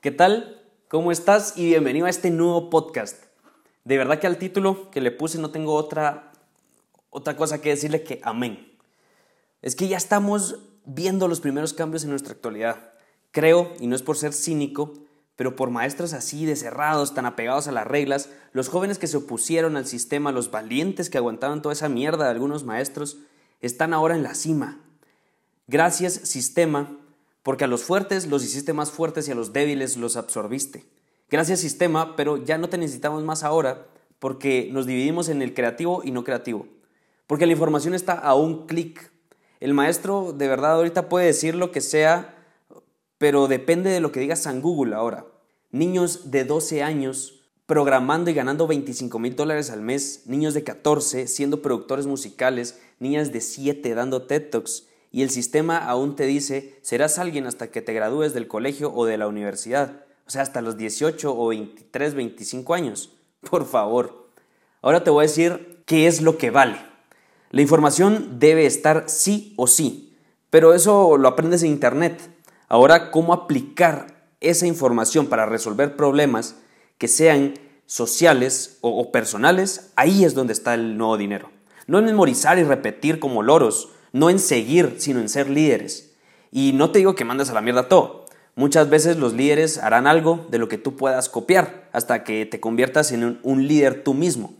¿Qué tal? ¿Cómo estás? Y bienvenido a este nuevo podcast. De verdad que al título que le puse no tengo otra, otra cosa que decirle que amén. Es que ya estamos viendo los primeros cambios en nuestra actualidad. Creo, y no es por ser cínico, pero por maestros así de cerrados, tan apegados a las reglas, los jóvenes que se opusieron al sistema, los valientes que aguantaron toda esa mierda de algunos maestros, están ahora en la cima. Gracias, sistema, porque a los fuertes los hiciste más fuertes y a los débiles los absorbiste. Gracias, sistema, pero ya no te necesitamos más ahora porque nos dividimos en el creativo y no creativo. Porque la información está a un clic. El maestro de verdad ahorita puede decir lo que sea, pero depende de lo que diga San Google ahora. Niños de 12 años programando y ganando 25 mil dólares al mes, niños de 14 siendo productores musicales, niñas de 7 dando TED Talks, y el sistema aún te dice, serás alguien hasta que te gradúes del colegio o de la universidad, o sea, hasta los 18 o 23, 25 años. Por favor. Ahora te voy a decir qué es lo que vale. La información debe estar sí o sí, pero eso lo aprendes en Internet. Ahora, ¿cómo aplicar esa información para resolver problemas que sean sociales o, personales? Ahí es donde está el nuevo dinero. No memorizar y repetir como loros, no en seguir, sino en ser líderes. Y no te digo que mandes a la mierda todo. Muchas veces los líderes harán algo de lo que tú puedas copiar hasta que te conviertas en un, líder tú mismo.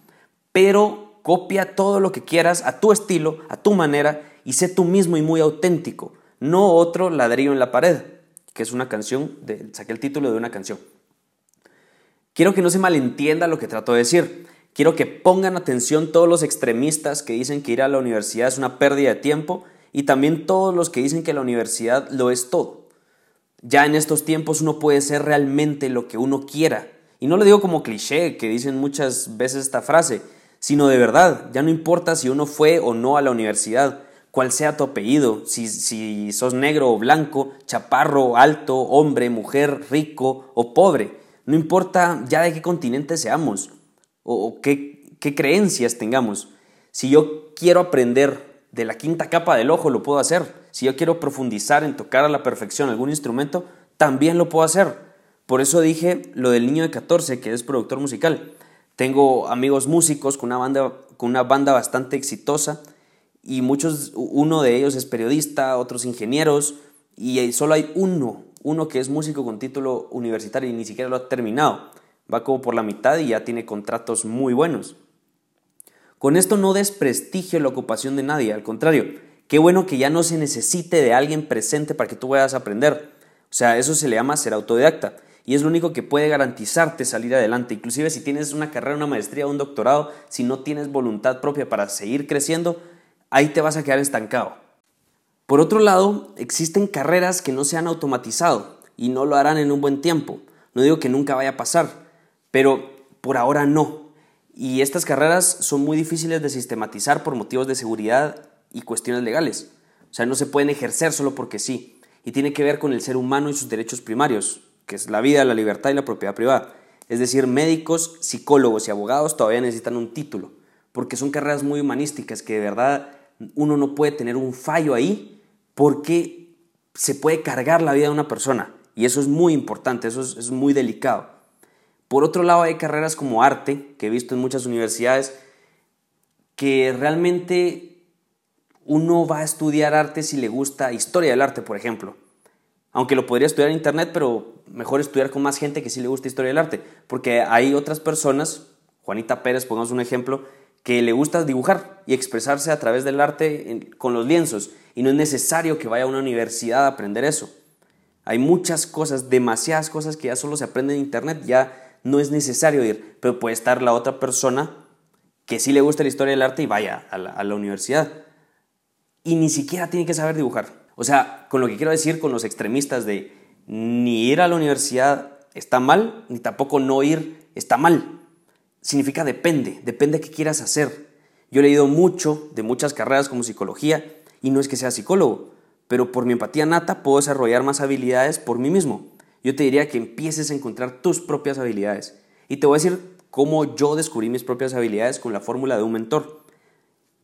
Pero copia todo lo que quieras a tu estilo, a tu manera y sé tú mismo y muy auténtico, no otro ladrillo en la pared, que es una canción, de, saqué el título de una canción. Quiero que no se malentienda lo que trato de decir. Quiero que pongan atención todos los extremistas que dicen que ir a la universidad es una pérdida de tiempo y también todos los que dicen que la universidad lo es todo. Ya en estos tiempos uno puede ser realmente lo que uno quiera. Y no lo digo como cliché, que dicen muchas veces esta frase, sino de verdad, ya no importa si uno fue o no a la universidad, cuál sea tu apellido, si, si sos negro o blanco, chaparro, alto, hombre, mujer, rico o pobre, no importa ya de qué continente seamos o, qué, qué creencias tengamos. Si yo quiero aprender de la quinta capa del ojo, lo puedo hacer. Si yo quiero profundizar en tocar a la perfección algún instrumento, también lo puedo hacer. Por eso dije lo del niño de 14, que es productor musical. Tengo amigos músicos con una banda, con una banda bastante exitosa y muchos, uno de ellos es periodista, otros ingenieros y solo hay uno, uno que es músico con título universitario y ni siquiera lo ha terminado va como por la mitad y ya tiene contratos muy buenos. Con esto no desprestigio la ocupación de nadie, al contrario, qué bueno que ya no se necesite de alguien presente para que tú a aprender. O sea, eso se le llama ser autodidacta y es lo único que puede garantizarte salir adelante. Inclusive si tienes una carrera, una maestría, un doctorado, si no tienes voluntad propia para seguir creciendo, ahí te vas a quedar estancado. Por otro lado, existen carreras que no se han automatizado y no lo harán en un buen tiempo. No digo que nunca vaya a pasar, pero por ahora no. Y estas carreras son muy difíciles de sistematizar por motivos de seguridad y cuestiones legales. O sea, no se pueden ejercer solo porque sí. Y tiene que ver con el ser humano y sus derechos primarios, que es la vida, la libertad y la propiedad privada. Es decir, médicos, psicólogos y abogados todavía necesitan un título, porque son carreras muy humanísticas que de verdad uno no puede tener un fallo ahí porque se puede cargar la vida de una persona. Y eso es muy importante, eso es, es muy delicado. Por otro lado, hay carreras como arte, que he visto en muchas universidades, que realmente uno va a estudiar arte si le gusta historia del arte, por ejemplo. Aunque lo podría estudiar en internet, pero mejor estudiar con más gente que sí le gusta historia del arte. Porque hay otras personas, Juanita Pérez, pongamos un ejemplo, que le gusta dibujar y expresarse a través del arte con los lienzos. Y no es necesario que vaya a una universidad a aprender eso. Hay muchas cosas, demasiadas cosas que ya solo se aprenden en internet, ya no es necesario ir, pero puede estar la otra persona que sí le gusta la historia del arte y vaya a la, universidad. Y ni siquiera tiene que saber dibujar. O sea, con lo que quiero decir con los extremistas de ni ir a la universidad está mal, ni tampoco no ir está mal. Significa depende, depende de qué quieras hacer. Yo he leído mucho de muchas carreras como psicología y no es que sea psicólogo, pero por mi empatía nata puedo desarrollar más habilidades por mí mismo yo te diría que empieces a encontrar tus propias habilidades. Y te voy a decir cómo yo descubrí mis propias habilidades con la fórmula de un mentor.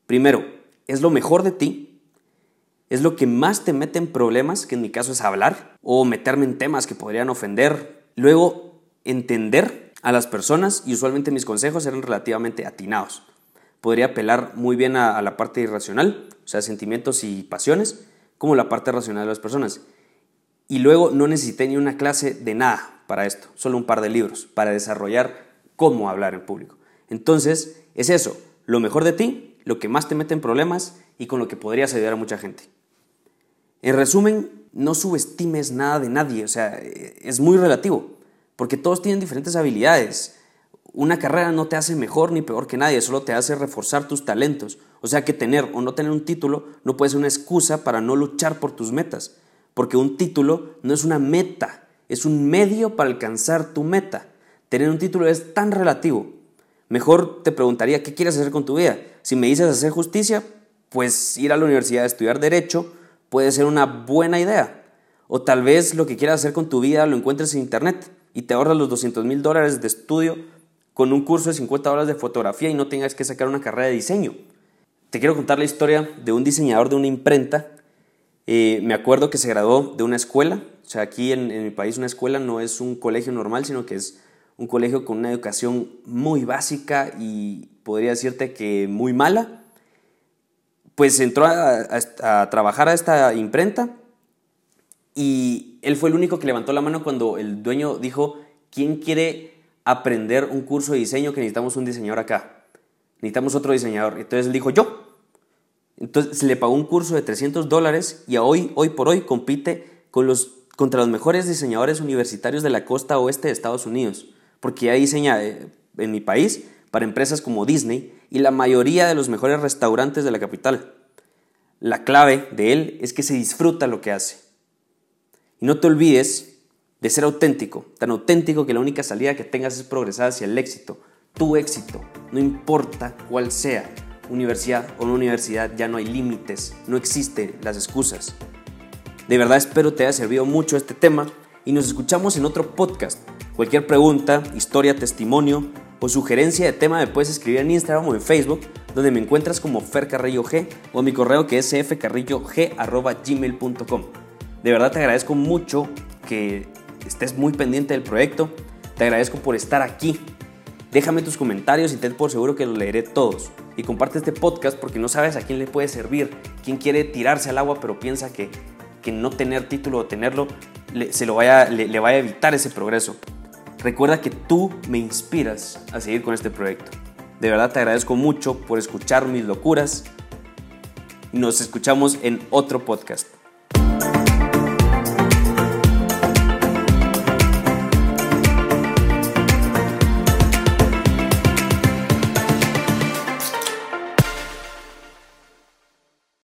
Primero, es lo mejor de ti, es lo que más te mete en problemas, que en mi caso es hablar, o meterme en temas que podrían ofender, Luego, entender a las personas y usualmente mis consejos eran relativamente atinados. Podría apelar muy bien a, la parte irracional, o sea, sentimientos y pasiones, como la parte racional de las personas. Y luego no necesité ni una clase de nada para esto, solo un par de libros para desarrollar cómo hablar en público. Entonces, es eso, lo mejor de ti, lo que más te mete en problemas y con lo que podrías ayudar a mucha gente. En resumen, no subestimes nada de nadie, o sea, es muy relativo, porque todos tienen diferentes habilidades. Una carrera no te hace mejor ni peor que nadie, solo te hace reforzar tus talentos. O sea que tener o no tener un título no puede ser una excusa para no luchar por tus metas, porque un título no es una meta, es un medio para alcanzar tu meta. Tener un título es tan relativo. Mejor te preguntaría, ¿qué quieres hacer con tu vida? Si me dices hacer justicia, pues ir a la universidad a estudiar derecho puede ser una buena idea. O tal vez lo que quieras hacer con tu vida lo encuentres en internet y te ahorras los 200 mil dólares de estudio con un curso de 50 horas de fotografía y no tengas que sacar una carrera de diseño. Te quiero contar la historia de un diseñador de una imprenta. Eh, me acuerdo que se graduó de una escuela. O sea, aquí en, mi país una escuela no es un colegio normal, sino que es un colegio con una educación muy básica y podría decirte que muy mala, pues entró a, trabajar a esta imprenta y él fue el único que levantó la mano cuando el dueño dijo, ¿quién quiere aprender un curso de diseño que necesitamos un diseñador acá? Necesitamos otro diseñador. Entonces él dijo, yo. Entonces se le pagó un curso de 300 dólares y hoy, hoy por hoy compite con los, contra los mejores diseñadores universitarios de la costa oeste de Estados Unidos porque ya diseña eh, en mi país para empresas como Disney y la mayoría de los mejores restaurantes de la capital. La clave de él es que se disfruta lo que hace. Y no te olvides de ser auténtico, tan auténtico que la única salida que tengas es progresar hacia el éxito, tu éxito, no importa cuál sea, universidad o no universidad, ya no hay límites, no existen las excusas. De verdad espero te haya servido mucho este tema y nos escuchamos en otro podcast. Cualquier pregunta, historia, testimonio o sugerencia de tema me puedes escribir en Instagram o en Facebook, donde me encuentras como Fer Carrillo G o mi correo que es fcarrillog.gmail.com. De verdad te agradezco mucho que estés muy pendiente del proyecto. Te agradezco por estar aquí. Déjame tus comentarios y ten por seguro que los leeré todos. Y comparte este podcast porque no sabes a quién le puede servir, quién quiere tirarse al agua pero piensa que, que no tener título o tenerlo le, se lo vaya, le vaya a evitar ese progreso. Recuerda que tú me inspiras a seguir con este proyecto. De verdad te agradezco mucho por escuchar mis locuras. Nos escuchamos en otro podcast.